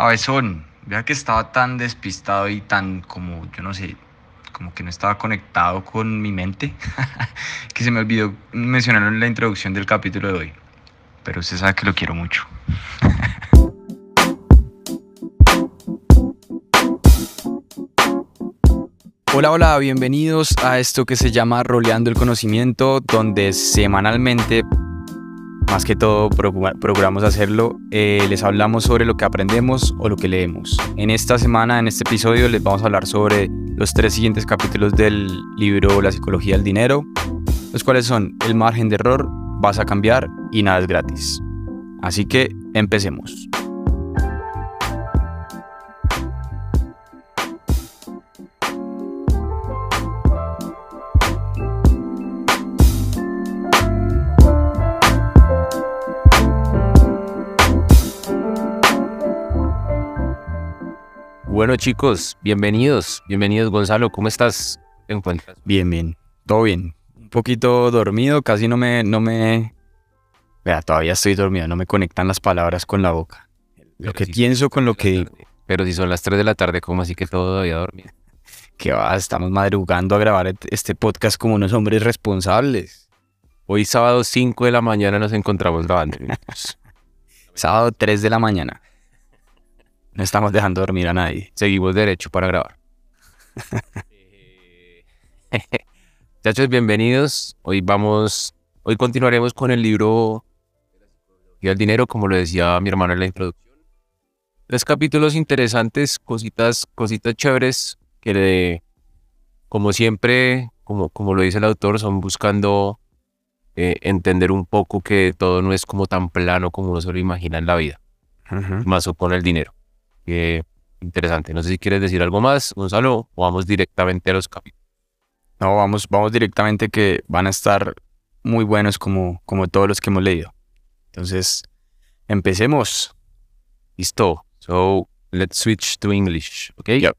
Cabezón, vea que estaba tan despistado y tan como, yo no sé, como que no estaba conectado con mi mente, que se me olvidó mencionarlo en la introducción del capítulo de hoy. Pero usted sabe que lo quiero mucho. Hola, hola, bienvenidos a esto que se llama Roleando el Conocimiento, donde semanalmente más que todo procuramos hacerlo, eh, les hablamos sobre lo que aprendemos o lo que leemos. En esta semana, en este episodio, les vamos a hablar sobre los tres siguientes capítulos del libro La psicología del dinero, los cuales son El margen de error, Vas a cambiar y Nada es gratis. Así que empecemos. Bueno chicos, bienvenidos, bienvenidos Gonzalo, ¿cómo estás? ¿Te encuentras? Bien, bien, todo bien. Un poquito dormido, casi no me, no me... Vea, todavía estoy dormido, no me conectan las palabras con la boca. Lo que pienso con lo que Pero si son las 3 de la tarde, ¿cómo así que todo todavía dormido? Que va, estamos madrugando a grabar este podcast como unos hombres responsables. Hoy sábado 5 de la mañana nos encontramos grabando. sábado 3 de la mañana. No estamos dejando dormir a nadie. Seguimos derecho para grabar. Muchachos, bienvenidos. Hoy vamos, hoy continuaremos con el libro y el dinero, como lo decía mi hermano en la introducción. Tres capítulos interesantes, cositas, cositas chéveres que, como siempre, como, como lo dice el autor, son buscando eh, entender un poco que todo no es como tan plano como uno se lo imagina en la vida, más o con el dinero interesante. No sé si quieres decir algo más, Gonzalo, o vamos directamente a los capítulos. No, vamos, vamos directamente que van a estar muy buenos como, como todos los que hemos leído. Entonces, empecemos. Listo. So, let's switch to English, okay? Yep.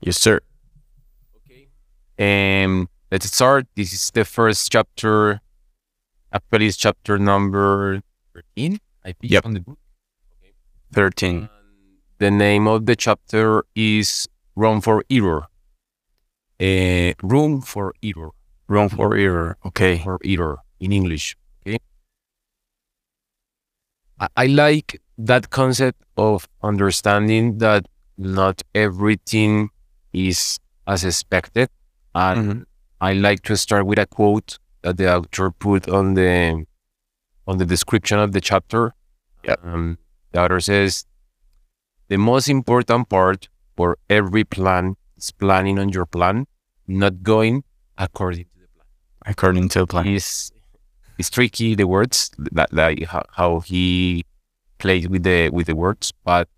Yes, sir. Okay. Um, let's start. This is the first chapter. Actually, it's chapter number 13, I think, yep. on the book. Okay. 13. The name of the chapter is Room for Error. Uh, room for Error. Room for Error. Okay. For Error in English. Okay. I, I like that concept of understanding that not everything is as expected. And mm-hmm. I like to start with a quote that the author put on the on the description of the chapter. Yeah. Um, the author says the most important part for every plan is planning on your plan, not going according to the plan. According to the plan. It's, it's tricky, the words, that, that how he plays with the with the words, but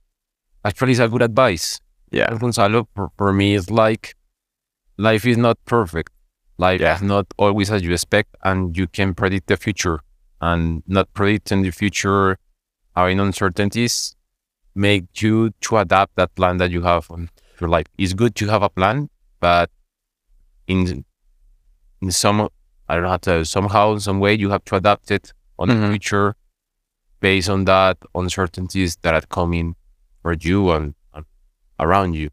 actually it's a good advice. Yeah. Gonzalo, for, for me, it's like life is not perfect. Life yeah. is not always as you expect, and you can predict the future. And not predicting the future, having uncertainties, make you to adapt that plan that you have on your life. It's good to have a plan, but in in some I don't know how to somehow in some way you have to adapt it on mm-hmm. the future based on that uncertainties that are coming for you and, and around you.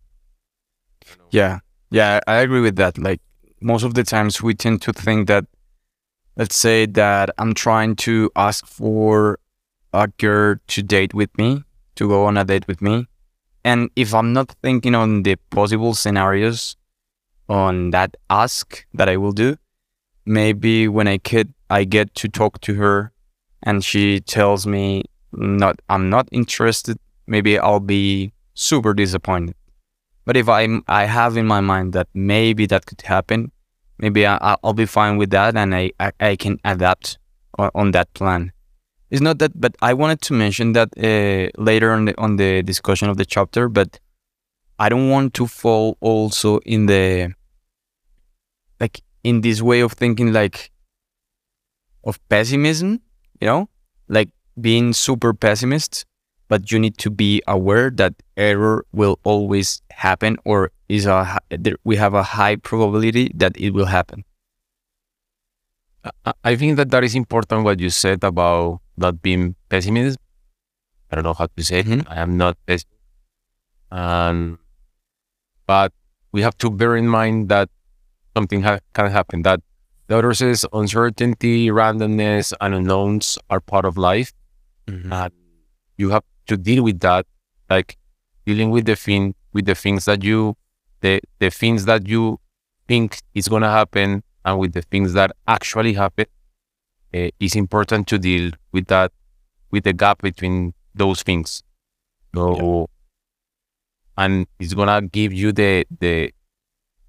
Yeah, yeah, I agree with that. Like most of the times we tend to think that let's say that I'm trying to ask for a girl to date with me to go on a date with me. And if I'm not thinking on the possible scenarios on that ask that I will do, maybe when I could I get to talk to her and she tells me not I'm not interested, maybe I'll be super disappointed. But if I'm I have in my mind that maybe that could happen, maybe I, will be fine with that and I, I, I can adapt on, on that plan. It's not that, but I wanted to mention that uh, later on the, on the discussion of the chapter. But I don't want to fall also in the like in this way of thinking, like of pessimism. You know, like being super pessimist. But you need to be aware that error will always happen, or is a we have a high probability that it will happen. I think that that is important what you said about not being pessimist. I don't know how to say it. Mm-hmm. I am not pessimist. And but we have to bear in mind that something ha- can happen. That the author says uncertainty, randomness, and unknowns are part of life, Mhm. and you have to deal with that, like dealing with the thing with the things that you the the things that you think is gonna happen, and with the things that actually happen. Uh, it's important to deal with that, with the gap between those things. So, and it's gonna give you the the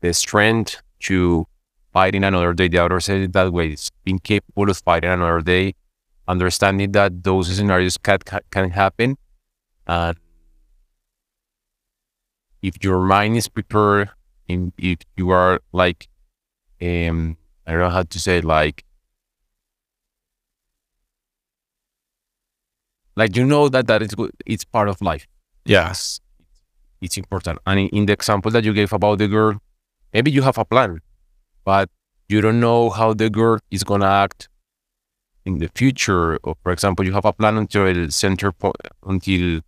the strength to fight in another day. The author said it that way. It's being capable of fighting another day, understanding that those scenarios can can happen, and if your mind is prepared, in, if you are like, um, I don't know how to say it, like. Like you know that that is good. It's part of life Yes. it's important. And in, in the example that you gave about the girl, maybe you have a plan, but you don't know how the girl is gonna act in the future. Or for example, you have a plan until center point, until a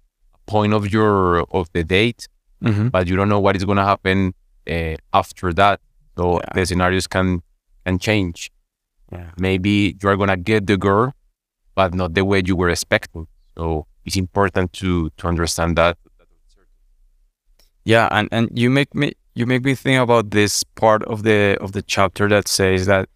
point of your of the date, Mm-hmm. but you don't know what is gonna happen uh, after that. So Yeah. the scenarios can can change. Yeah. Maybe you are gonna get the girl, but not the way you were expecting. So it's important to to understand that. Yeah, and and you make me you make me think about this part of the of the chapter that says that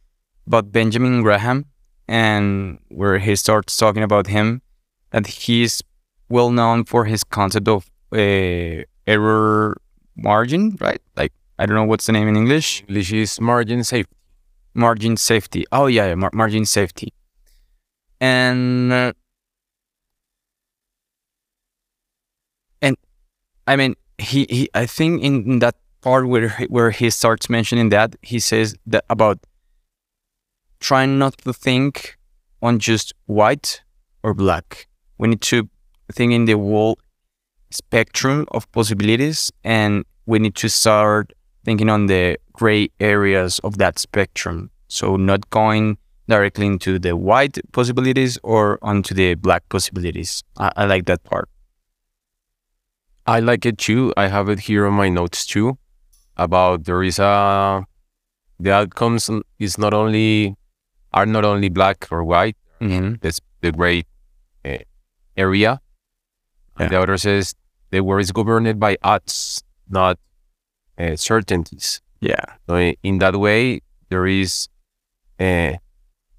about Benjamin Graham and where he starts talking about him that he's well known for his concept of uh, error margin, right? Like I don't know what's the name in English. English is margin safety. Margin safety. Oh yeah, yeah mar- margin safety. And uh, and I mean he, he I think in, in that part where where he starts mentioning that he says that about trying not to think on just white or black. We need to think in the whole spectrum of possibilities and we need to start thinking on the gray areas of that spectrum. So not going directly into the white possibilities or onto the black possibilities. I, I like that part. I like it too. I have it here on my notes too. About there is a the outcomes is not only are not only black or white. Mm-hmm. That's the gray uh, area. Yeah. And the other says the world is governed by odds, not uh, certainties. Yeah. So in that way, there is uh,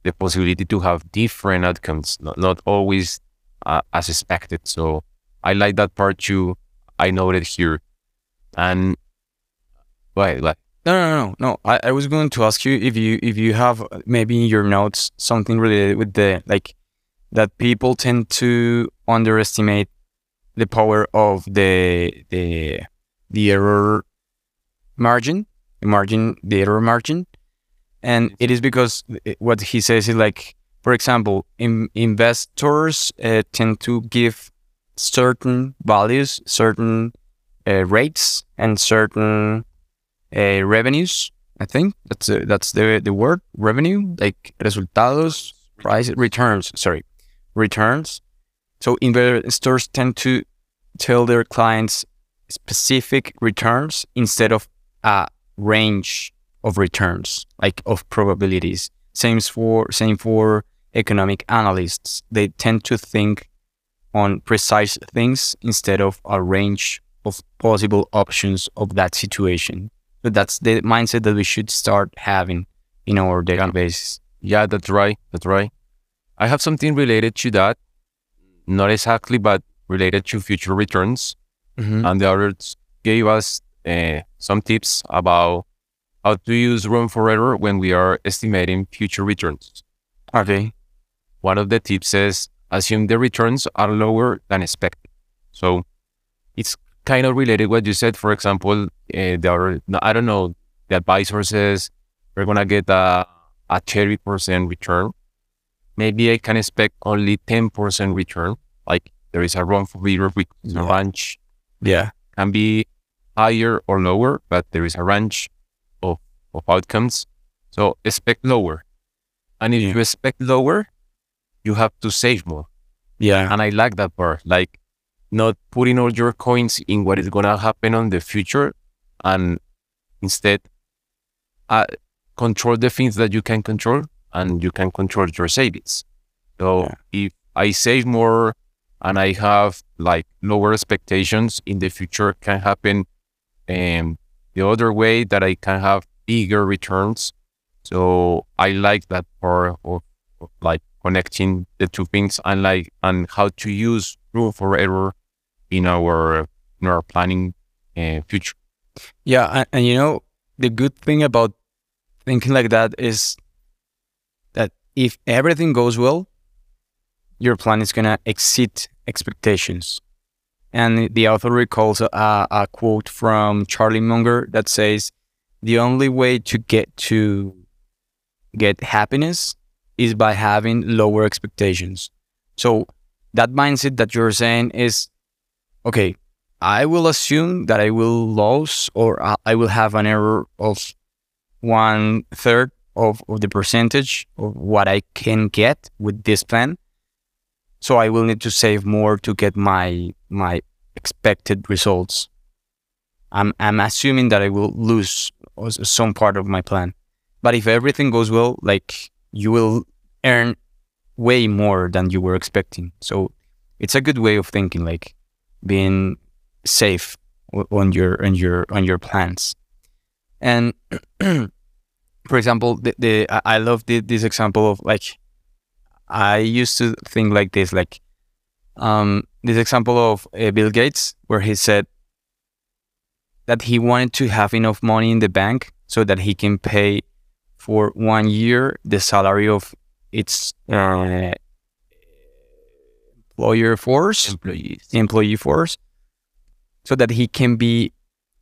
the possibility to have different outcomes, not, not always uh, as expected. So I like that part too. I noted here. And wait, what? No, no, no, no. I, I was going to ask you if you if you have maybe in your notes something related with the like that people tend to underestimate the power of the the the error margin, margin, the error margin, and it is because what he says is like, for example, in, investors uh, tend to give certain values, certain uh, rates, and certain uh, revenues. I think that's that's the the word revenue, like resultados, price, returns. Sorry, returns. So investors tend to tell their clients specific returns instead of a range of returns, like of probabilities. Same for same for economic analysts. They tend to think on precise things instead of a range of possible options of that situation. So that's the mindset that we should start having in our basis. Yeah, that's right. That's right. I have something related to that. Not exactly, but related to future returns. Mm-hmm. and the others gave us uh, some tips about how to use room for error when we are estimating future returns. Okay. One of the tips is assume the returns are lower than expected. So it's kind of related what you said. For example, uh, the other, no, I don't know, the advisor says we're gonna get a a thirty percent return. Maybe I can expect only ten percent return. Like there is a room for error with a Yeah. range Yeah. can be higher or lower, but there is a range of, of outcomes. So expect lower. And if Yeah. you expect lower, you have to save more. Yeah. And I like that part. Like not putting all your coins in what is gonna happen on the future, and instead uh, control the things that you can control, and you can control your savings. So yeah. if I save more and I have like lower expectations in the future, can happen um, the other way that I can have bigger returns. So I like that part of, of like connecting the two things and like and how to use room for error in our in our planning uh, future. Yeah, and, and you know the good thing about thinking like that is that if everything goes well, your plan is gonna exceed expectations. And the author recalls a, a quote from Charlie Munger that says, "The only way to get to get happiness is by having lower expectations." So that mindset that you're saying is, okay, I will assume that I will lose or I will have an error of one third of, of the percentage of what I can get with this plan. So I will need to save more to get my my expected results. I'm I'm assuming that I will lose some part of my plan. But if everything goes well, like you will earn way more than you were expecting. So it's a good way of thinking, like being safe on your on your on your plans. And for example, the, the I love the, this example of like I used to think like this, like um, this example of uh, Bill Gates, where he said that he wanted to have enough money in the bank so that he can pay for one year the salary of its uh, employer force, employees, employee force, so that he can be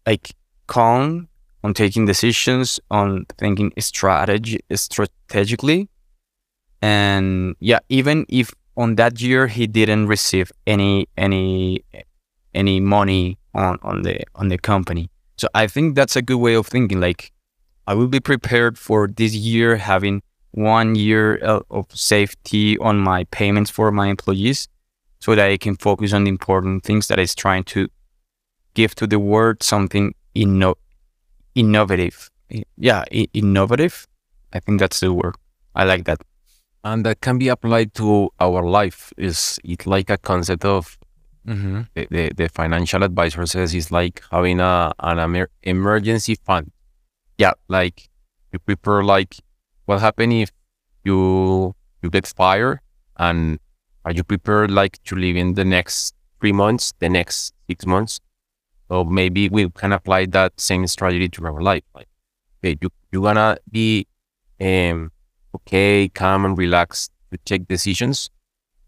like calm on taking decisions, on thinking strategy strategically. And yeah, even if on that year he didn't receive any any any money on, on the on the company. So I think that's a good way of thinking. Like I will be prepared for this year having one year uh, of safety on my payments for my employees so that I can focus on the important things that is trying to give to the world something inno- innovative. Yeah, innovative. I think that's the word. I like that. And that can be applied to our life. Is it like a concept of mm-hmm. the, the, the, financial advisor says it's like having a an emer- emergency fund. Yeah, like you prepare like what happen if you you get fired and are you prepared like to live in the next three months, the next six months? So maybe we can apply that same strategy to our life. Like, okay, you you're gonna be um okay, calm and relaxed to take decisions.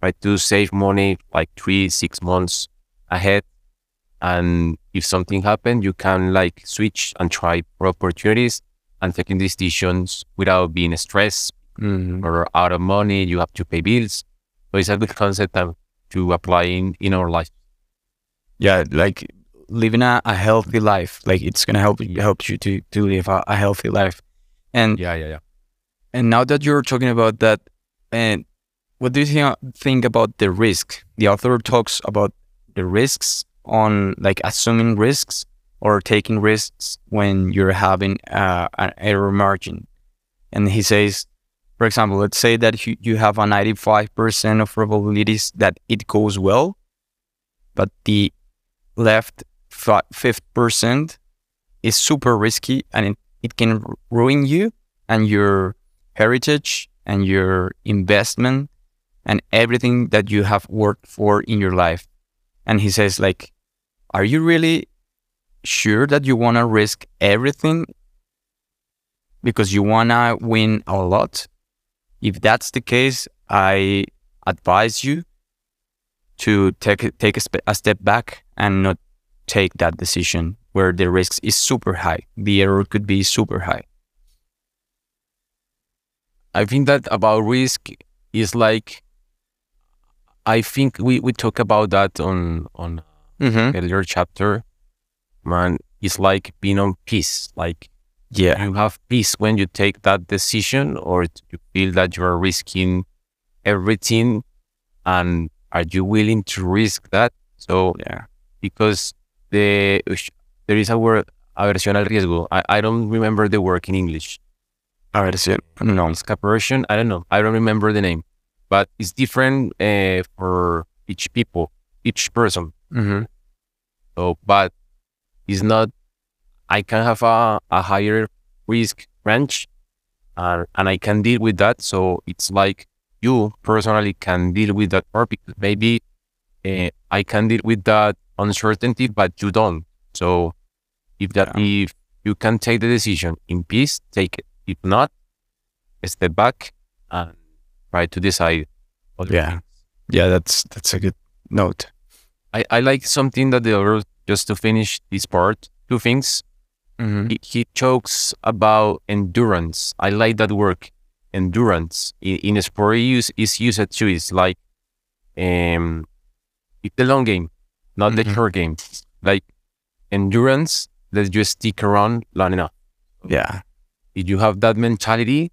right? to save money like three, six months ahead. And if something happened, you can like switch and try for opportunities and taking decisions without being stressed mm-hmm. or out of money. You have to pay bills. So it's a good concept to apply in, in our life. Yeah, like living a, a healthy life. Like it's gonna help help you to to live a, a healthy life. And yeah, yeah, yeah. And now that you're talking about that, and what do you think about the risk? The author talks about the risks on like assuming risks or taking risks when you're having uh, an error margin. And he says, for example, let's say that you, have a 95% of probabilities that it goes well, but the left 5% is super risky and it, it can ruin you and your heritage and your investment and everything that you have worked for in your life. And he says, like, are you really sure that you want to risk everything because you want to win a lot? If that's the case, I advise you to take take a, a step back and not take that decision where the risk is super high. The error could be super high. I think that about risk is like I think we, we talk about that on on mm-hmm. earlier chapter. Man, it's like being on peace. Like yeah, you have peace when you take that decision, or you feel that you are risking everything, and are you willing to risk that? So Yeah. because the there is a word aversión al riesgo. I, I don't remember the word in English. Aversión. No. Escaparation. I don't know. I don't remember the name, but it's different uh, for each people, each person. Mm-hmm. So, but it's not. I can have a, a higher risk range, and and I can deal with that. So it's like you personally can deal with that part because maybe uh, I can deal with that uncertainty, but you don't. So if that if you can take the decision in peace, take it. If not, step back and try to decide. other Yeah. things. Yeah, that's that's a good note. I, I like something that the other just to finish this part. Two things. Mm-hmm. He, he talks about endurance. I like that word, endurance. In, in sport use is used too. It's like um it's the long game, not the Mhm. short game. Like endurance that you stick around long enough. Yeah. If you have that mentality,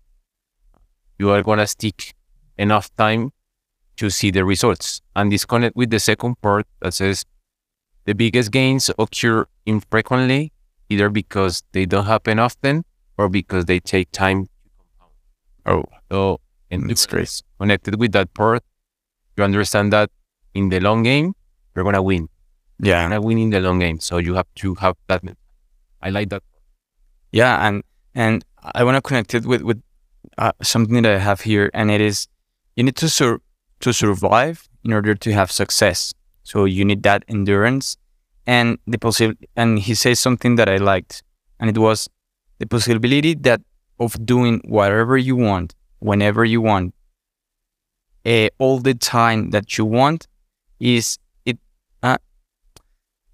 you are gonna stick enough time to see the results. And disconnect with the second part that says the biggest gains occur infrequently, either because they don't happen often or because they take time. Oh, So, mm, That's endurance great. connected with that part, you understand that in the long game, you're gonna win. Yeah, You're gonna win in the long game. So you have to have that. I like that. Yeah, and and I want to connect it with with uh, something that I have here, and it is you need to sur- to survive in order to have success. So you need that endurance, and the possible. And he says something that I liked, and it was the possibility that of doing whatever you want, whenever you want, uh, all the time that you want, is it. Uh,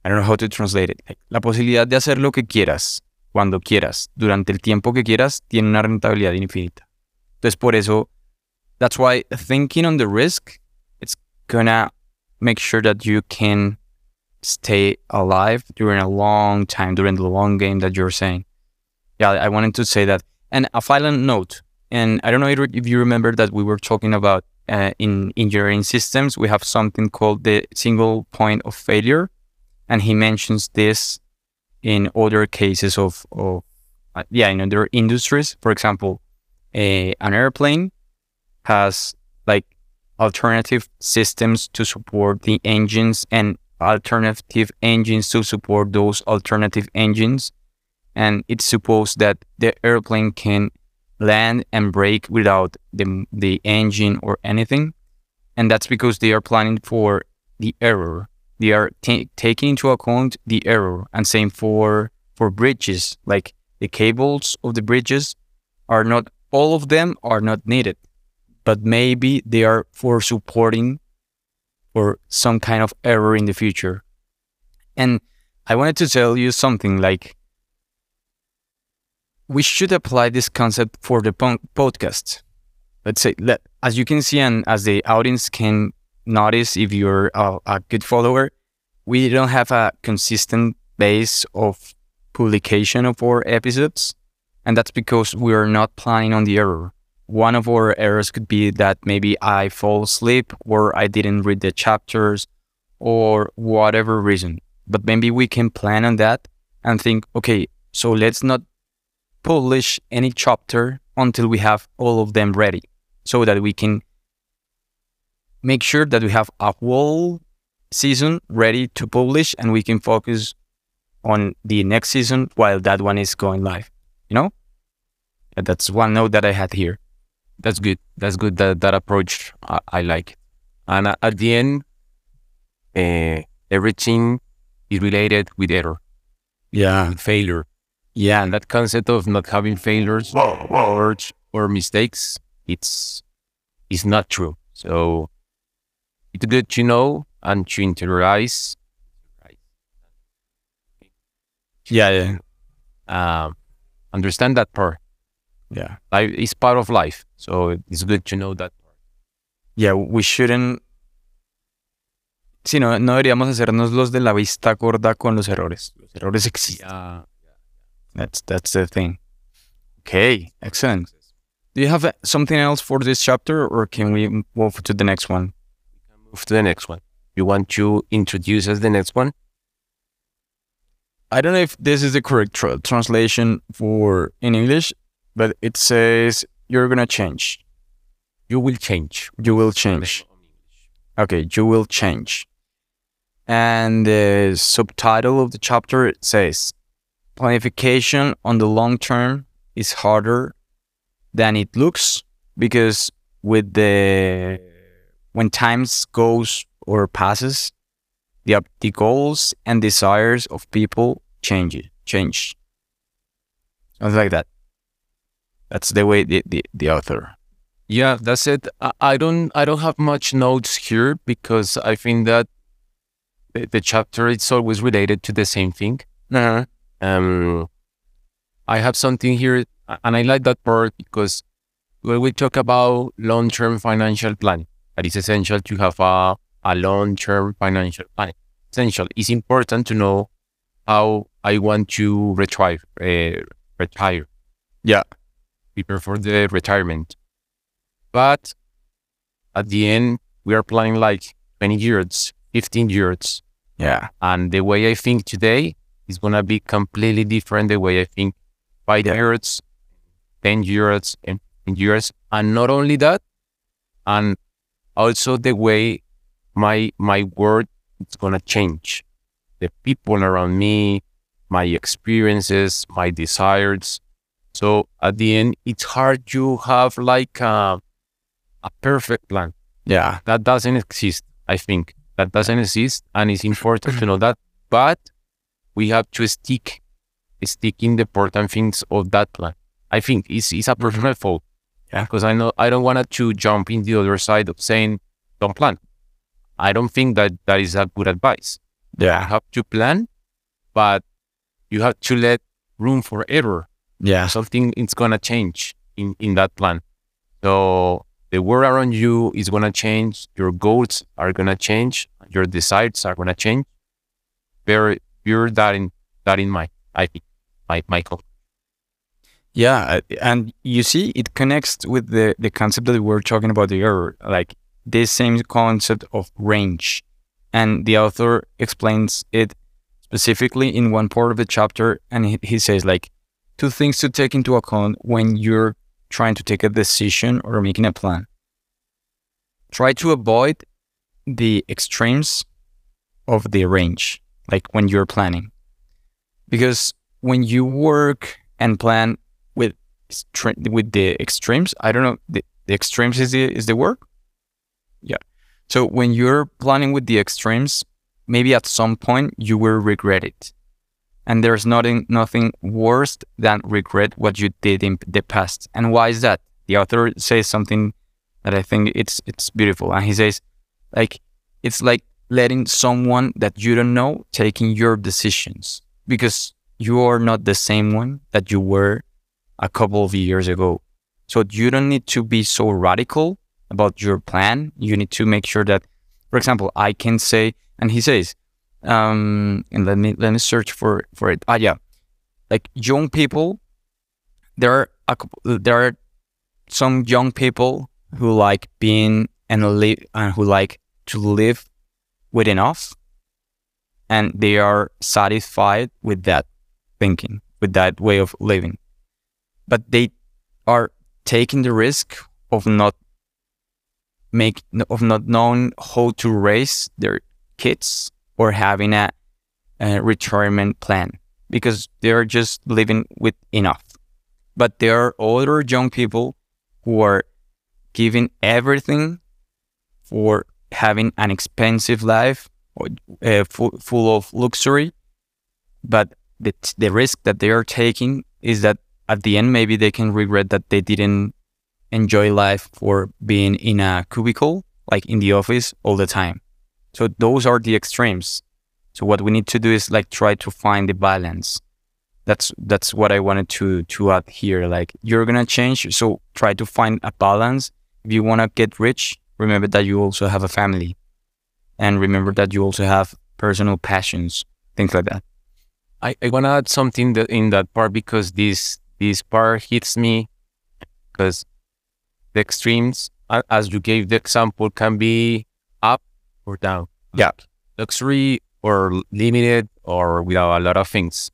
I don't know how to translate it. La posibilidad de hacer lo que quieras cuando quieras, durante el tiempo que quieras, tiene una rentabilidad infinita. Entonces, por eso, that's why thinking on the risk, it's gonna make sure that you can stay alive during a long time, during the long game that you're saying. Yeah, I wanted to say that. And a final note, and I don't know if you remember that we were talking about uh, in engineering systems, we have something called the single point of failure. And he mentions this in other cases of, of uh, yeah, in other industries. For example, a, an airplane has like alternative systems to support the engines and alternative engines to support those alternative engines. And it's supposed that the airplane can land and brake without the, the engine or anything. And that's because they are planning for the error they are ta- taking into account the error and same for for bridges. Like the cables of the bridges are not all of them are not needed but maybe they are for supporting for some kind of error in the future. And i wanted to tell you something like we should apply this concept for the podcast let's say let, as you can see and as the audience can notice if you're a, a, good follower, we don't have a consistent base of publication of our episodes. And that's because we are not planning on the error. One of our errors could be that maybe I fall asleep or I didn't read the chapters or whatever reason. But maybe we can plan on that and think, okay, so let's not publish any chapter until we have all of them ready so that we can make sure that we have a whole season ready to publish and we can focus on the next season while that one is going live. You know? And that's one note that I had here. That's good. That's good. That that approach I, I like. And uh, at the end, uh, everything is related with error, Yeah. failure. Yeah. And that concept of not having failures or or mistakes, it's it's not true. So it's good to know and to interiorize. Yeah. Yeah. Um, understand that part. Yeah. Life is part of life, so it's good to know that. Yeah. We shouldn't. Sí, no, no deberíamos hacernos los de la vista gorda con los errores. Los errores existen. Yeah. That's that's the thing. Okay, excellent. Do you have uh, something else for this chapter, or can we move to the next one? Move to the next one. you want to introduce us the next one? I don't know if this is the correct tra- translation for in English, but it says you're gonna change. You will change. You will change. Okay, you will change. And the subtitle of the chapter says planification on the long term is harder than it looks because with the when times goes or passes the the goals and desires of people change change. Something like that. That's the way the, the, the author. Yeah that's it. I, don't i don't have much notes here because i think that the, the chapter it's always related to the same thing. Uh-huh. um i have something here and i like that part because when we talk about long-term financial planning it is essential to have a, a long-term financial planning essential. It's important to know how i want to retire uh, retire. Yeah. Prepare for the retirement. But at the end we are planning like 20 years 15 years. Yeah. And the way i think today is going to be completely different the way i think five Yeah. years 10 years and years. And not only that and also the way my my world is going to change. The people around me my experiences my desires. So at the end it's hard to have like a, a perfect plan. Yeah. That doesn't exist i think. That doesn't exist and it's important to know that. But we have to stick stick in the important things of that plan. I think it's, it's a personal fault Yeah. because i know i don't want to jump in the other side of saying don't plan i don't think that that is a good advice you yeah have to plan but you have to let room for error yeah something is gonna change in in that plan. So the world around you is gonna change. Your goals are gonna change. Your desires are gonna change. Bear bear that in that in mind. I think, my Michael. Yeah, uh, and you see, it connects with the the concept that we were talking about error, like this same concept of range, and the author explains it specifically in one part of the chapter, and he, he says like two things to take into account when you're trying to take a decision or making a plan. Try to avoid the extremes of the range, like when you're planning, because when you work and plan with with the extremes. I don't know. The, the extremes is the is the word. Yeah. So when you're planning with the extremes, maybe at some point you will regret it, and there's nothing nothing worse than regret what you did in the past. And why is that? The author says something that I think it's it's beautiful, and he says, like it's like letting someone that you don't know taking your decisions because you are not the same one that you were a couple of years ago. So you don't need to be so radical about your plan. You need to make sure that, for example, I can say, and he says, um, and let me let me search for for it. Ah, yeah, like young people, there are a, there are some young people who like being and live and who like to live with enough, and they are satisfied with that thinking, with that way of living. But they are taking the risk of not make of not knowing how to raise their kids or having a, a retirement plan because they are just living with enough. But there are other young people who are giving everything for having an expensive life or uh, full, full of luxury but the, the risk that they are taking is that at the end maybe they can regret that they didn't enjoy life for being in a cubicle like in the office all the time. So those are the extremes. So what we need to do is like try to find the balance. That's that's what i wanted to to add here like you're gonna change so try to find a balance. If you want to get rich remember that you also have a family. And remember that you also have personal passions things like that. I, I want to add something that in that part because this this part hits me because the extremes, as you gave the example, can be up or down. Yeah. luxury or limited or without a lot of things.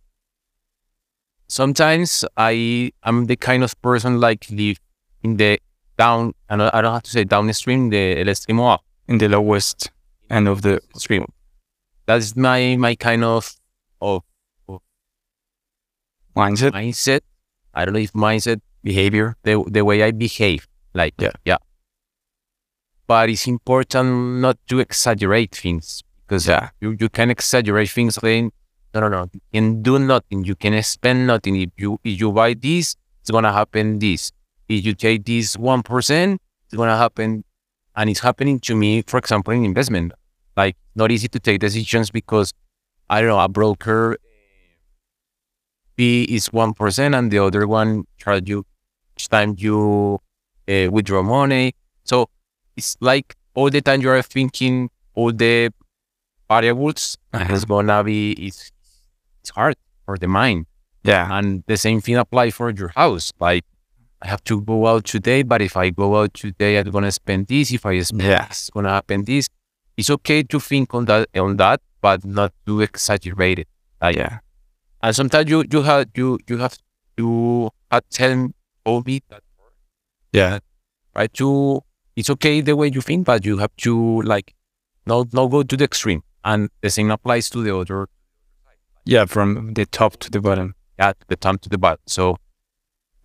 Sometimes I am the kind of person like live in the down. I don't, I don't have to say downstream, the el extremo up in the lowest end of the stream. That's my my kind of of mindset. mindset. I don't know if mindset behavior. the the way I behave. Like Yeah. yeah. But it's important not to exaggerate things because Yeah. you, you can exaggerate things saying no no no you can do nothing you can spend nothing if you if you buy this it's gonna happen this if you take this one percent it's gonna happen and it's happening to me for example in investment like not easy to take decisions because I don't know a broker fee is one percent and the other one charge you each time you uh, withdraw money so it's like all the time you are thinking all the variables Uh-huh. it's gonna be it's it's hard for the mind Yeah. and the same thing apply for your house like i have to go out today but if i go out today i'm gonna spend this if i spend Yeah. this it's gonna happen this it's okay to think on that on that but not to exaggerate it like Yeah. And sometimes you you have you you have to have tell told me that Yeah. right to it's okay the way you think but you have to like not not go to the extreme and the same applies to the other Yeah. From the top to the bottom. yeah, the top to the bottom. So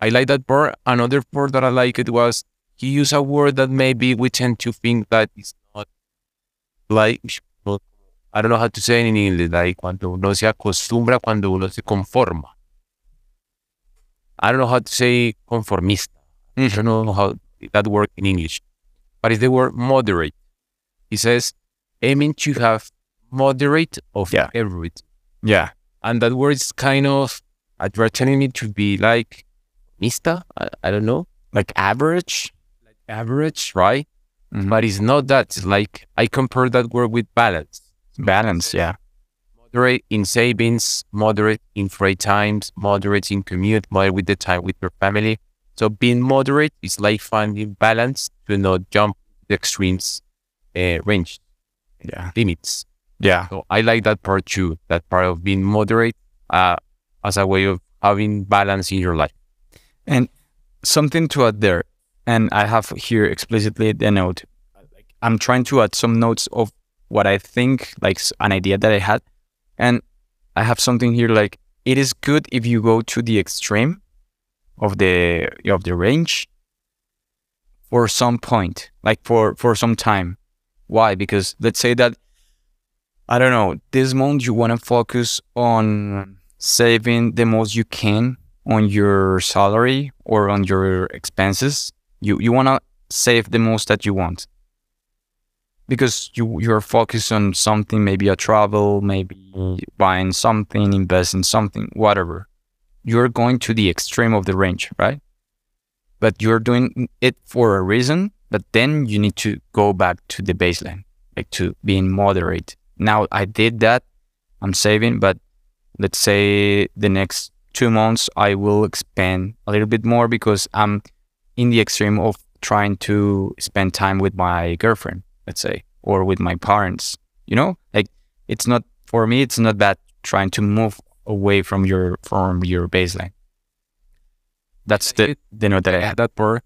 I like that part. Another part that I like it was he used a word that maybe we tend to think that it's not like I don't know how to say it in English, like cuando uno se acostumbra, cuando uno se conforma. I don't know how to say conformista. I don't know how that word in English, but it's the word moderate. He says aiming to have moderate of Yeah. everything Yeah. and that word is kind of you are telling me to be like mista I, I don't know Like average. like average right Mhm. but it's not that it's like i compare that word with balance Balance. Yeah. moderate in savings moderate in free times moderate in commute moderate with the time with your family so being moderate is like finding balance to not jump the extremes uh, range Yeah. limits Yeah. So I like that part too, that part of being moderate uh, as a way of having balance in your life. And something to add there, and I have here explicitly the note. Like I'm trying to add some notes of what I think, like an idea that I had, and I have something here like it is good if you go to the extreme of the of the range for some point, like for for some time. Why? Because let's say that I don't know, this month you want to focus on saving the most you can on your salary or on your expenses. You you want to save the most that you want because you you're focused on something, maybe a travel, maybe buying something, investing something, whatever. You're going to the extreme of the range, right? But you're doing it for a reason. But then you need to go back to the baseline, like to being moderate. Now I did that. I'm saving, but let's say the next two months I will expand a little bit more because I'm in the extreme of trying to spend time with my girlfriend, let's say, or with my parents. You know, like it's not for me. It's not that trying to move away from your from your baseline. That's the the note that I had. that part,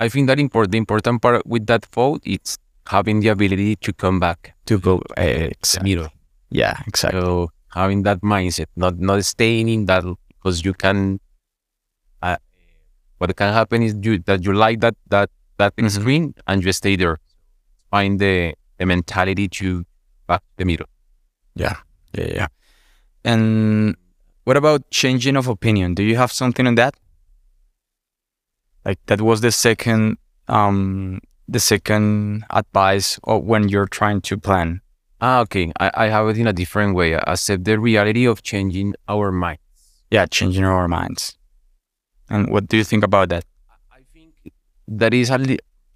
I think that import, the important part with that thought is having the ability to come back to go. Uh, exactly. middle. Yeah, exactly. So having that mindset, not not staying in that because you can. Uh, what can happen is you that you like that that that Mhm. extreme and you stay there. Find the the mentality to back the middle. Yeah, yeah, yeah. And what about changing of opinion? Do you have something on that? Like that was the second, um, the second advice of when you're trying to plan. Ah, okay. I, I have it in a different way. I Accept the reality of changing our minds. Yeah, changing our minds. And what do you think about that? I think that is a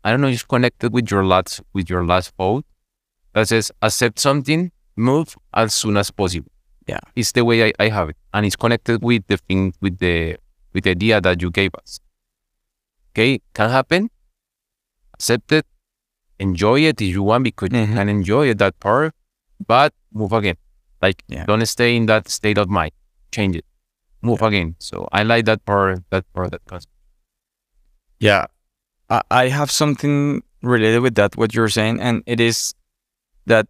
I don't know, it's connected with your last with your last vote that says accept something, move as soon as possible. Yeah. It's the way I, I have it. And it's connected with the thing with the with the idea that you gave us. Okay, can happen. Accept it, enjoy it if you want because you Mhm. can enjoy it, that part. but move again. Like Yeah. don't stay in that state of mind. Change it. Move again. So I like that part. That part. That concept. Yeah. I, have something related with that, what you're saying, and it is that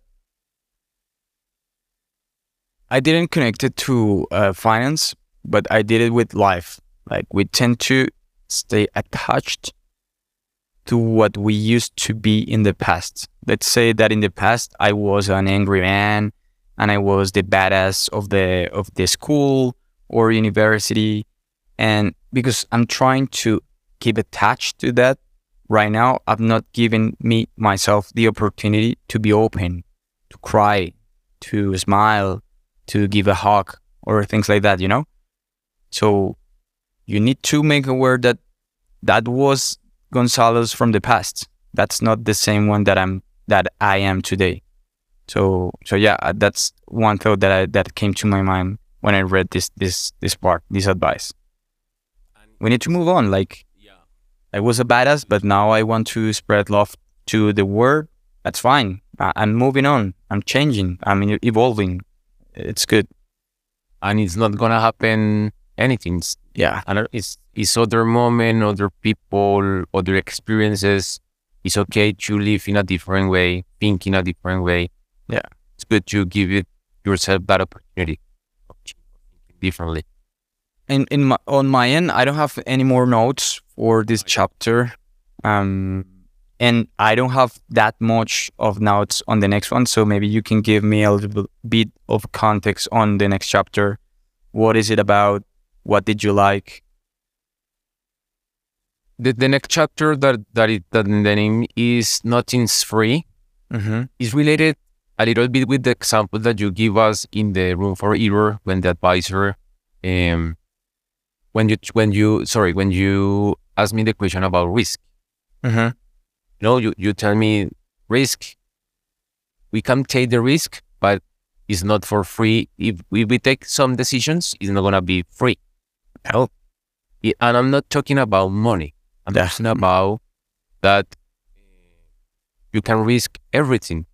I didn't connect it to uh, finance, but I did it with life. Like we tend to stay attached to what we used to be in the past. Let's say that in the past I was an angry man and I was the badass of the of the school or university and because I'm trying to keep attached to that right now i'm not giving me myself the opportunity to be open to cry to smile to give a hug or things like that you know? So you need to make aware that that was gonzalo's from the past. That's not the same one that i'm that i am today. So so yeah uh, that's one thought that i that came to my mind when i read this this this part this advice. We need to move on like. I was a badass, but now I want to spread love to the world. That's fine. I- I'm moving on. I'm changing. I'm evolving. It's good. And it's not gonna happen anything. It's, Yeah. And it's it's other moment, other people, other experiences. It's okay to live in a different way, think in a different way. Yeah. It's good to give it yourself that opportunity differently. In in my, on my end, I don't have any more notes for this chapter, um, and I don't have that much of notes on the next one. So maybe you can give me a little bit of context on the next chapter. What is it about? What did you like? The, the next chapter that that, it, that the name is nothing's free Mm-hmm. is related a little bit with the example that you give us in the room for error when the advisor um when you when you sorry when you ask me the question about risk. Mm-hmm. you know you, you tell me risk. We can take the risk but it's not for free. If, if we take some decisions it's not gonna be free. Help. Yeah, and i'm not talking about money. I'm Yeah. talking about that you can risk everything.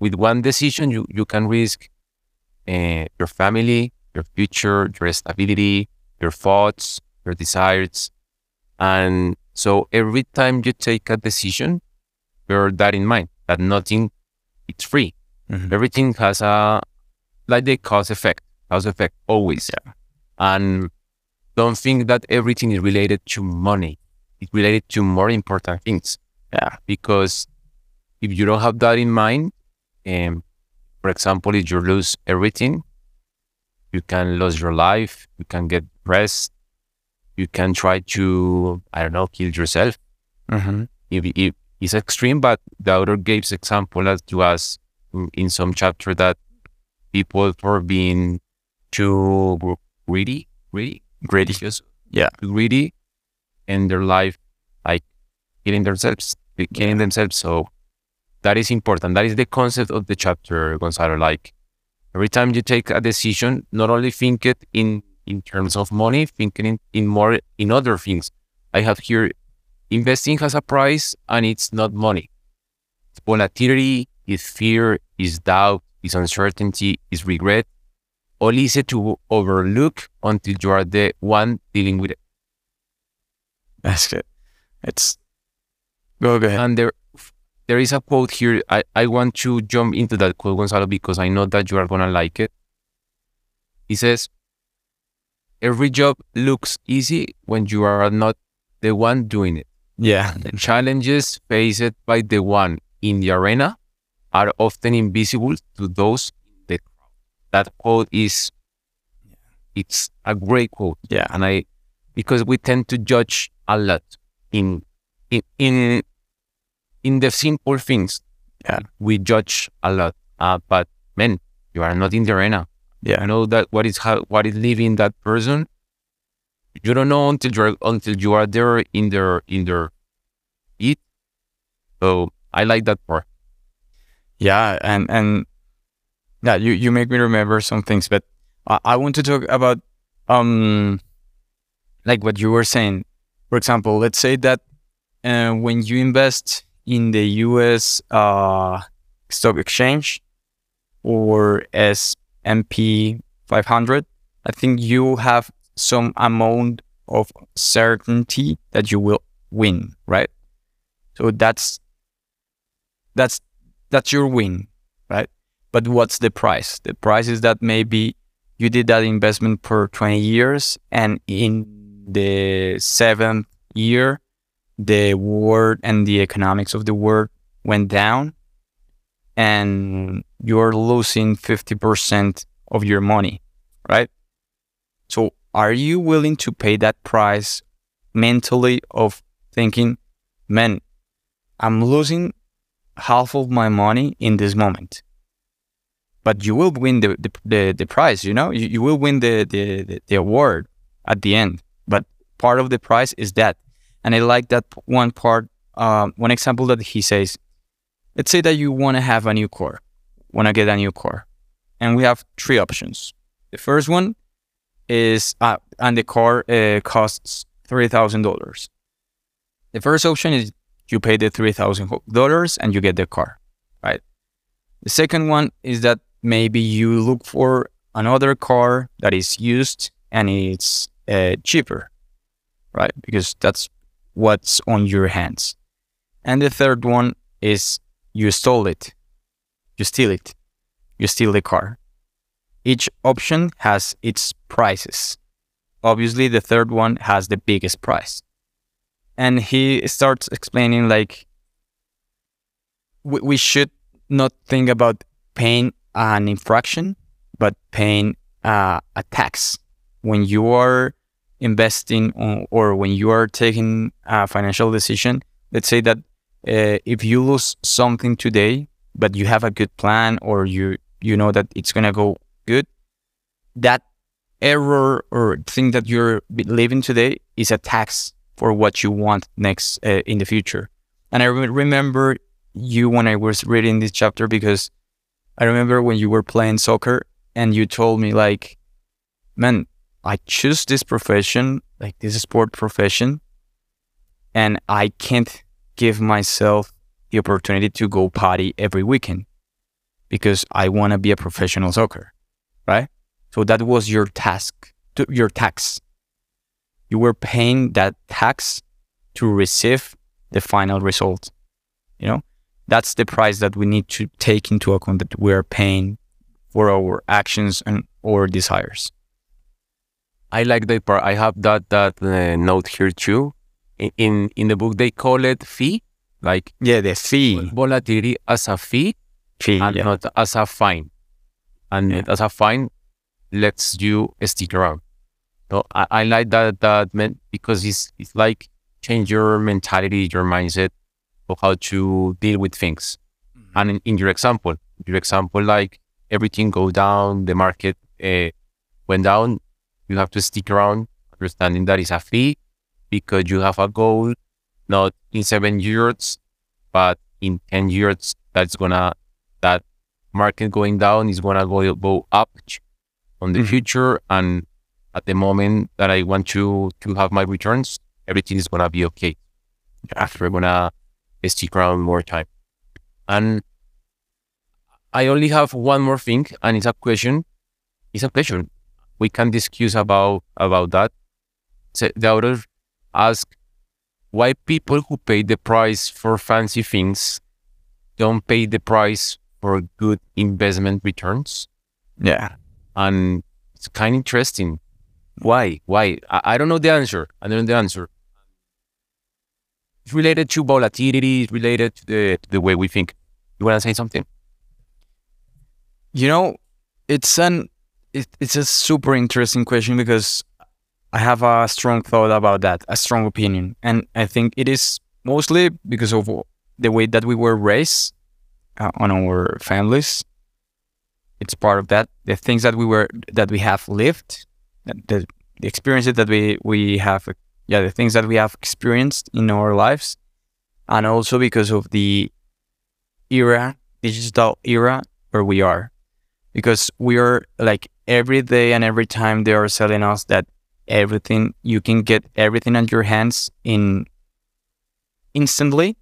With one decision you, you can risk uh, your family your future your stability your thoughts your desires and so every time you take a decision bear that in mind that nothing it's free Mhm. everything has a like the cause effect cause effect always Yeah. and don't think that everything is related to money it's related to more important things Yeah. because if you don't have that in mind, um, for example, if you lose everything, you can lose your life, you can get depressed, you can try to, I don't know, kill yourself. Mm-hmm. If, if it's extreme, but the author gives example as to us in, in some chapter that people for being too greedy, greedy, Greedy. just Yeah. greedy in their life, like killing themselves, killing themselves. So that is important. That is the concept of the chapter, Gonzalo. Like every time you take a decision, not only think it in in terms of money, thinking in, in more in other things. I have here investing has a price and it's not money. It's volatility, is fear, is doubt, is uncertainty, is regret. All easy to overlook until you are the one dealing with it. That's good. It's go go ahead. And there there is a quote here. I, I want to jump into that quote, Gonzalo, because I know that you are gonna like it. He says, Every job looks easy when you are not the one doing it. yeah. The challenges faced by the one in the arena are often invisible to those in the crowd. That quote is it's a great quote. Yeah. And I because we tend to judge a lot in in in, in the simple things. Yeah. We judge a lot. Uh, but man, you are not in the arena. Yeah. You know that what is how what is living that person. You don't know until you're until you are there in their in their it. So I like that part. Yeah, and and yeah, you you make me remember some things, but I, I want to talk about um like what you were saying. For example, let's say that uh, when you invest in the U.S. Uh, stock exchange, or S&P 500, I think you have some amount of certainty that you will win, right? So that's that's that's your win, right? But what's the price? The price is that maybe you did that investment for 20 years and in the seventh year the world and the economics of the world went down and you're losing 50% of your money, right? So are you willing to pay that price mentally of thinking, man, I'm losing half of my money in this moment. But you will win the, the, the, the prize, you know, you, you will win the, the, the award at the end. But part of the prize is that. And I like that one part, um, one example that he says, let's say that you want to have a new car, want to get a new car. And we have three options. The first one is, uh, and the car uh, costs $3,000. The first option is you pay the $3,000 and you get the car, right? The second one is that maybe you look for another car that is used and it's uh, cheaper, right? Because that's what's on your hands. And the third one is you stole it, you steal it, you steal the car. Each option has its prices. Obviously, the third one has the biggest price and he starts explaining like we, we should not think about paying an infraction, but paying uh, a tax when you are investing or when you are taking a financial decision. Let's say that uh, if you lose something today, but you have a good plan, or you you know that it's gonna go good, that error or thing that you're living today is a tax for what you want next uh, in the future. And I re- remember you when I was reading this chapter because I remember when you were playing soccer and you told me like, man, I choose this profession, like this sport profession, and I can't give myself the opportunity to go party every weekend because I want to be a professional soccer, right? So that was your task, your tax you were paying that tax to receive the final result. You know, that's the price that we need to take into account that we are paying for our actions and our desires. I like that part. I have that that uh, note here too. In, in in the book, they call it fee, like yeah, the fee volatility as a fee, fee and yeah. not as a fine. And yeah. as a fine lets you stick around. So I, I like that that meant because it's it's like change your mentality, your mindset of how to deal with things. Mm-hmm. And in, in, your example, your example, like everything go down, the market uh, went down, you have to stick around, understanding that is a fee because you have a goal, not in seven years, but in ten years, that's gonna that market going down is gonna go go up on the mm-hmm. future and at the moment that I want to to have my returns, everything is gonna be okay. After I'm gonna stick around more time. And I only have one more thing, and it's a question. It's a question. We can discuss about about that. So the author ask why people who pay the price for fancy things don't pay the price for good investment returns. Yeah. And it's kind of interesting why? Why? I, I don't know the answer. I don't know the answer. It's related to volatility. It's related to the, to the way we think. You want to say something? You know, it's an it, it's a super interesting question because I have a strong thought about that, a strong opinion, and I think it is mostly because of the way that we were raised uh, on our families. It's part of that. The things that we were that we have lived the, the experiences that we we have yeah the things that we have experienced in our lives and also because of the era digital era where we are because we are like every day and every time they are selling us that everything you can get everything at your hands in instantly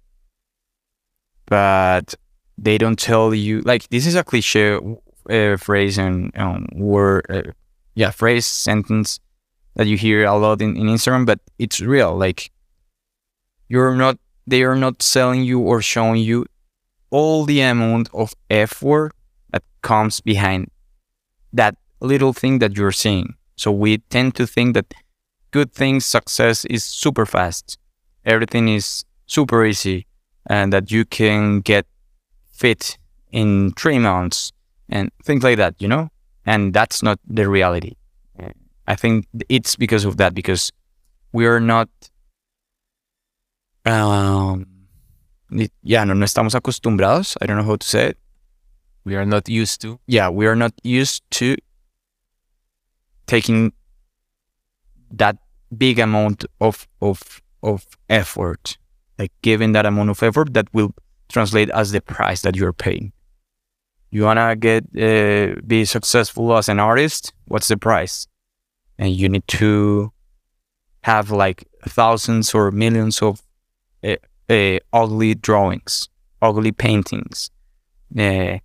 but they don't tell you like this is a cliche uh, phrase and um, word, uh, yeah, phrase sentence that you hear a lot in, in Instagram, but it's real. Like you're not, they are not selling you or showing you all the amount of effort that comes behind that little thing that you're seeing. So we tend to think that good things, success is super fast. Everything is super easy and that you can get fit in three months and things like that, you know? And that's not the reality. I think it's because of that, because we are not, um, yeah, no, no estamos acostumbrados. I don't know how to say it. We are not used to. Yeah, we are not used to taking that big amount of of of effort, like giving that amount of effort that will translate as the price that you're paying. You wanna get uh, be successful as an artist. What's the price? And you need to have like thousands or millions of uh, uh, ugly drawings, ugly paintings, uh,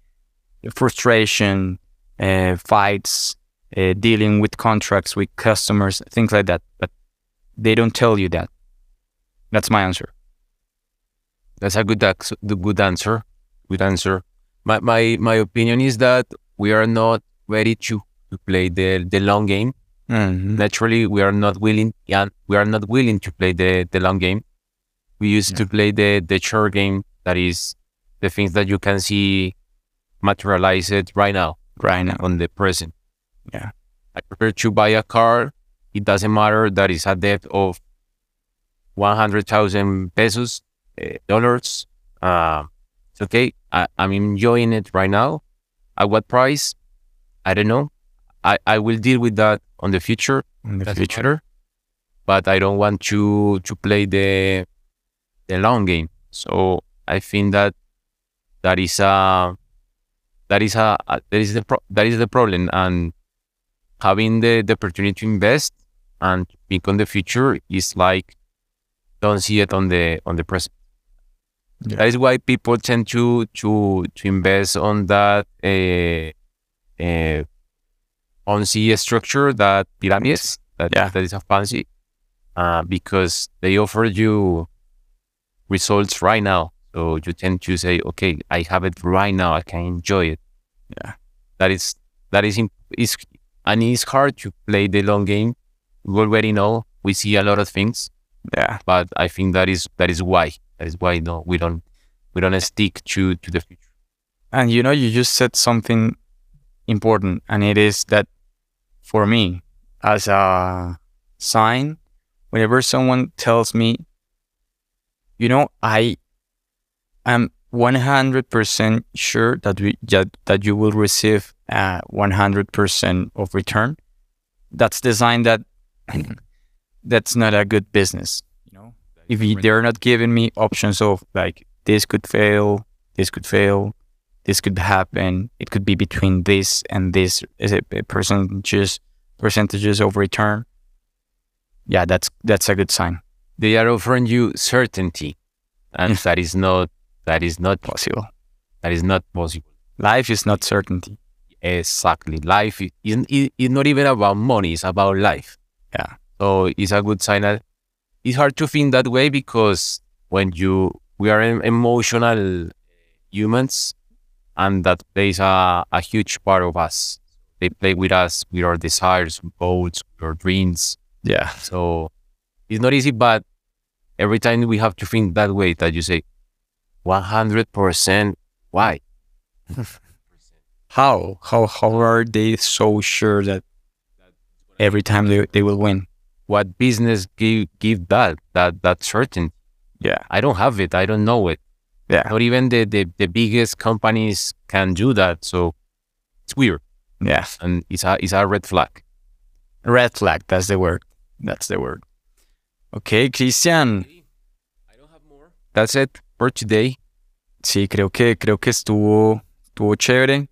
frustration, uh, fights, uh, dealing with contracts with customers, things like that. But they don't tell you that. That's my answer. That's a good good answer. Good answer. My my my opinion is that we are not ready to, to play the the long game. Mm-hmm. Naturally, we are not willing. Yeah, we are not willing to play the the long game. We used yeah. to play the the short game. That is the things that you can see materialized right now, right now on the present. Yeah. I prefer to buy a car. It doesn't matter that it's a debt of 100,000 pesos, uh, dollars. Uh, it's okay. I, I'm enjoying it right now. At what price? I don't know. I, I will deal with that on the future. In the future. Matter. But I don't want to to play the the long game. So I think that that is a that is a, a that is the pro- that is the problem and having the, the opportunity to invest and think on the future is like don't see it on the on the present. Yeah. That is why people tend to to to invest on that uh, uh, Ponzi structure that pyramids that yeah. that is a fancy uh, because they offer you results right now. So you tend to say, okay, I have it right now. I can enjoy it. Yeah, that is that is is and it's hard to play the long game. We already know we see a lot of things. Yeah, but I think that is that is why that is why no we don't we don't stick to to the future. And you know, you just said something important, and it is that for me as a sign, whenever someone tells me, you know, I am 100% sure that we that, that you will receive uh, 100% of return, that's the sign that mm-hmm. that's not a good business. You know, if you, they're not giving me options of like this could fail, this could fail, this could happen, it could be between this and this is it uh, percentages percentages of return. Yeah, that's that's a good sign. They are offering you certainty, and mm. that is not that is not possible. That is not possible. Life is not certainty. Exactly. Life is, is, not even about money, it's about life. Yeah. So it's a good sign that it's hard to think that way because when you, we are emotional humans and that plays a, a huge part of us. They play with us, with our desires, goals, our dreams. Yeah. So it's not easy, but every time we have to think that way that you say, 100%, why? How? How how are they so sure that every time they, they will win? What business give give that that that certain? Yeah. I don't have it. I don't know it. Yeah. Not even the, the, the biggest companies can do that. So it's weird. Yeah. And it's a it's a red flag. Red flag, that's the word. That's the word. Okay, Christian. I don't have more. That's it for today. Sí, creo que creo que estuvo estuvo chévere.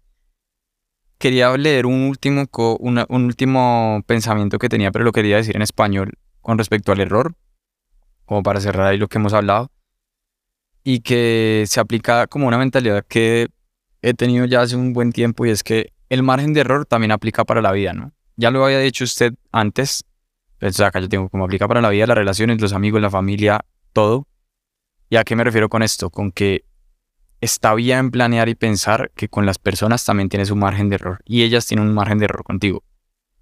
Quería leer un último, un último pensamiento que tenía, pero lo quería decir en español con respecto al error, como para cerrar ahí lo que hemos hablado, y que se aplica como una mentalidad que he tenido ya hace un buen tiempo y es que el margen de error también aplica para la vida, ¿no? Ya lo había dicho usted antes, pues acá yo tengo como aplica para la vida, las relaciones, los amigos, la familia, todo. ¿Y a qué me refiero con esto? Con que está bien planear y pensar que con las personas también tienes un margen de error y ellas tienen un margen de error contigo.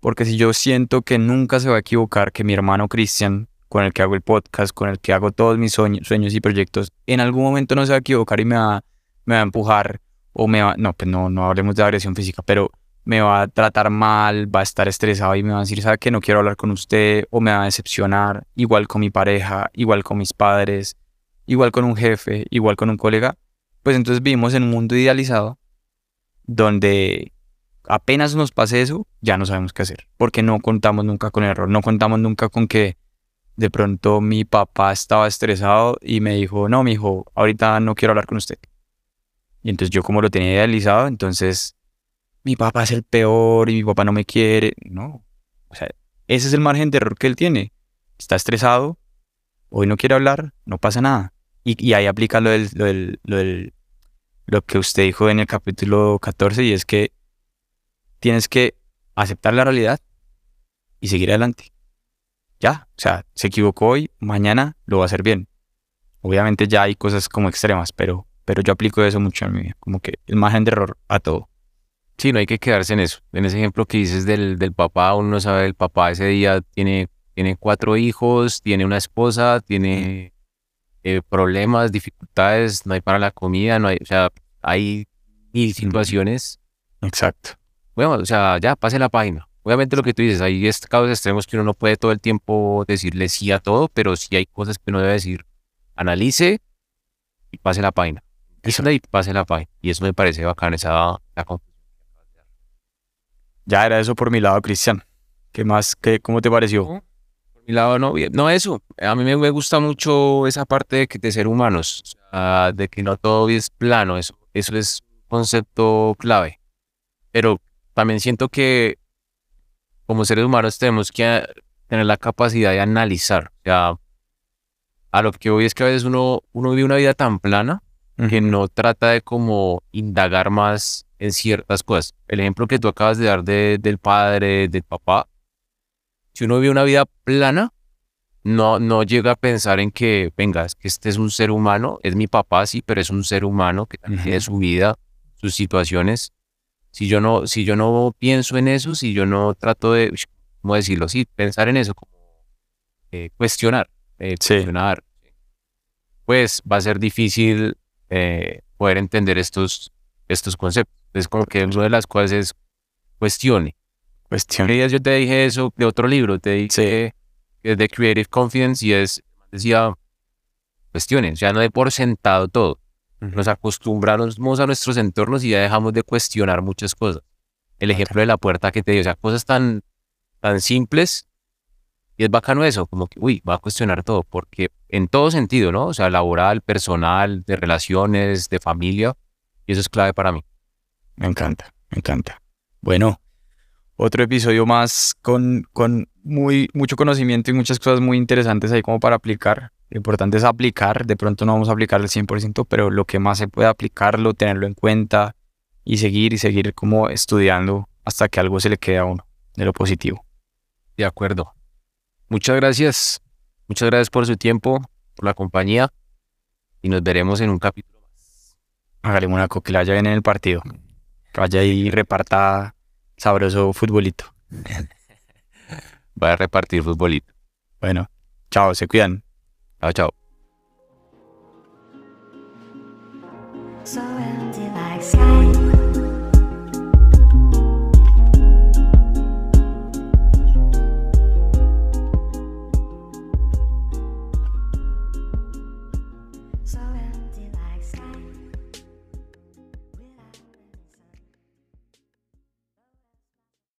Porque si yo siento que nunca se va a equivocar, que mi hermano Cristian, con el que hago el podcast, con el que hago todos mis sueños, y proyectos, en algún momento no se va a equivocar y me va, me va a empujar o me va, no, pues no, no hablemos de agresión física, pero me va a tratar mal, va a estar estresado y me va a decir, ¿sabe que no quiero hablar con usted? O me va a decepcionar, igual con mi pareja, igual con mis padres, igual con un jefe, igual con un colega. Pues entonces vivimos en un mundo idealizado donde apenas nos pase eso, ya no sabemos qué hacer, porque no contamos nunca con el error, no contamos nunca con que de pronto mi papá estaba estresado y me dijo, no, mi hijo, ahorita no quiero hablar con usted. Y entonces yo como lo tenía idealizado, entonces mi papá es el peor y mi papá no me quiere. No, o sea, ese es el margen de error que él tiene. Está estresado, hoy no quiere hablar, no pasa nada. Y, ahí aplica lo, del, lo, del, lo, del, lo que usted dijo en el capítulo 14 y es que tienes que aceptar la realidad y seguir adelante. Ya, o sea, se equivocó hoy, mañana lo va a hacer bien. Obviamente ya hay cosas como extremas, pero, pero yo aplico eso mucho en mi vida, como que el margen de error a todo. Sí, no hay que quedarse en eso. En ese ejemplo que dices del, del papá, uno no sabe, el papá ese día tiene, tiene cuatro hijos, tiene una esposa, tiene eh, problemas, dificultades, no hay para la comida, no hay, o sea, hay mil situaciones. Exacto bueno, o sea, ya, pase la página. Obviamente lo que tú dices, hay casos extremos que uno no puede todo el tiempo decirle sí a todo, pero sí hay cosas que uno debe decir, analice y pase la página. Eso y pase la página. Y eso me parece bacán, esa la Ya era eso por mi lado, Cristian. ¿Qué más? Qué, ¿Cómo te pareció? Mi lado, no, no eso. A mí me, gusta mucho esa parte de, que, de ser humanos, de que no todo es plano. Eso, eso es concepto clave. Pero también siento que como seres humanos tenemos que tener la capacidad de analizar. O sea, a lo que voy es que a veces uno, uno vive una vida tan plana que no trata de como indagar más en ciertas cosas. El ejemplo que tú acabas de dar de, del padre, del papá, si uno vive una vida plana, no, no llega a pensar en que, venga, es que este es un ser humano, es mi papá, sí, pero es un ser humano que también tiene su vida, sus situaciones, si yo no, si yo no pienso en eso, si yo no trato de, ¿cómo decirlo? Sí, pensar en eso, como eh, cuestionar, eh, cuestionar, pues va a ser difícil eh, poder entender estos, estos conceptos. Es como que una de las cosas es cuestione. Cuestione. Yo te dije eso de otro libro, te dije que es de Creative Confidence y es, decía, cuestionen, o sea, no de por sentado todo. Nos acostumbramos a nuestros entornos y ya dejamos de cuestionar muchas cosas. El ejemplo de la puerta que te dio, o sea, cosas tan, tan simples y es bacano eso, como que, uy, va a cuestionar todo, porque en todo sentido, ¿no? O sea, laboral, personal, de relaciones, de familia, y eso es clave para mí. Me encanta, me encanta. Bueno, otro episodio más con, con muy, mucho conocimiento y muchas cosas muy interesantes ahí como para aplicar. Lo importante es aplicar, de pronto no vamos a aplicar el 100%, pero lo que más se puede aplicarlo, tenerlo en cuenta y seguir y seguir como estudiando hasta que algo se le quede a uno de lo positivo. De acuerdo. Muchas gracias. Muchas gracias por su tiempo, por la compañía y nos veremos en un capítulo más. Hágale una coquilaya en el partido. vaya y reparta sabroso futbolito. Va a repartir futbolito. Bueno, chao, se cuidan. Chao, chao. So empty like sky.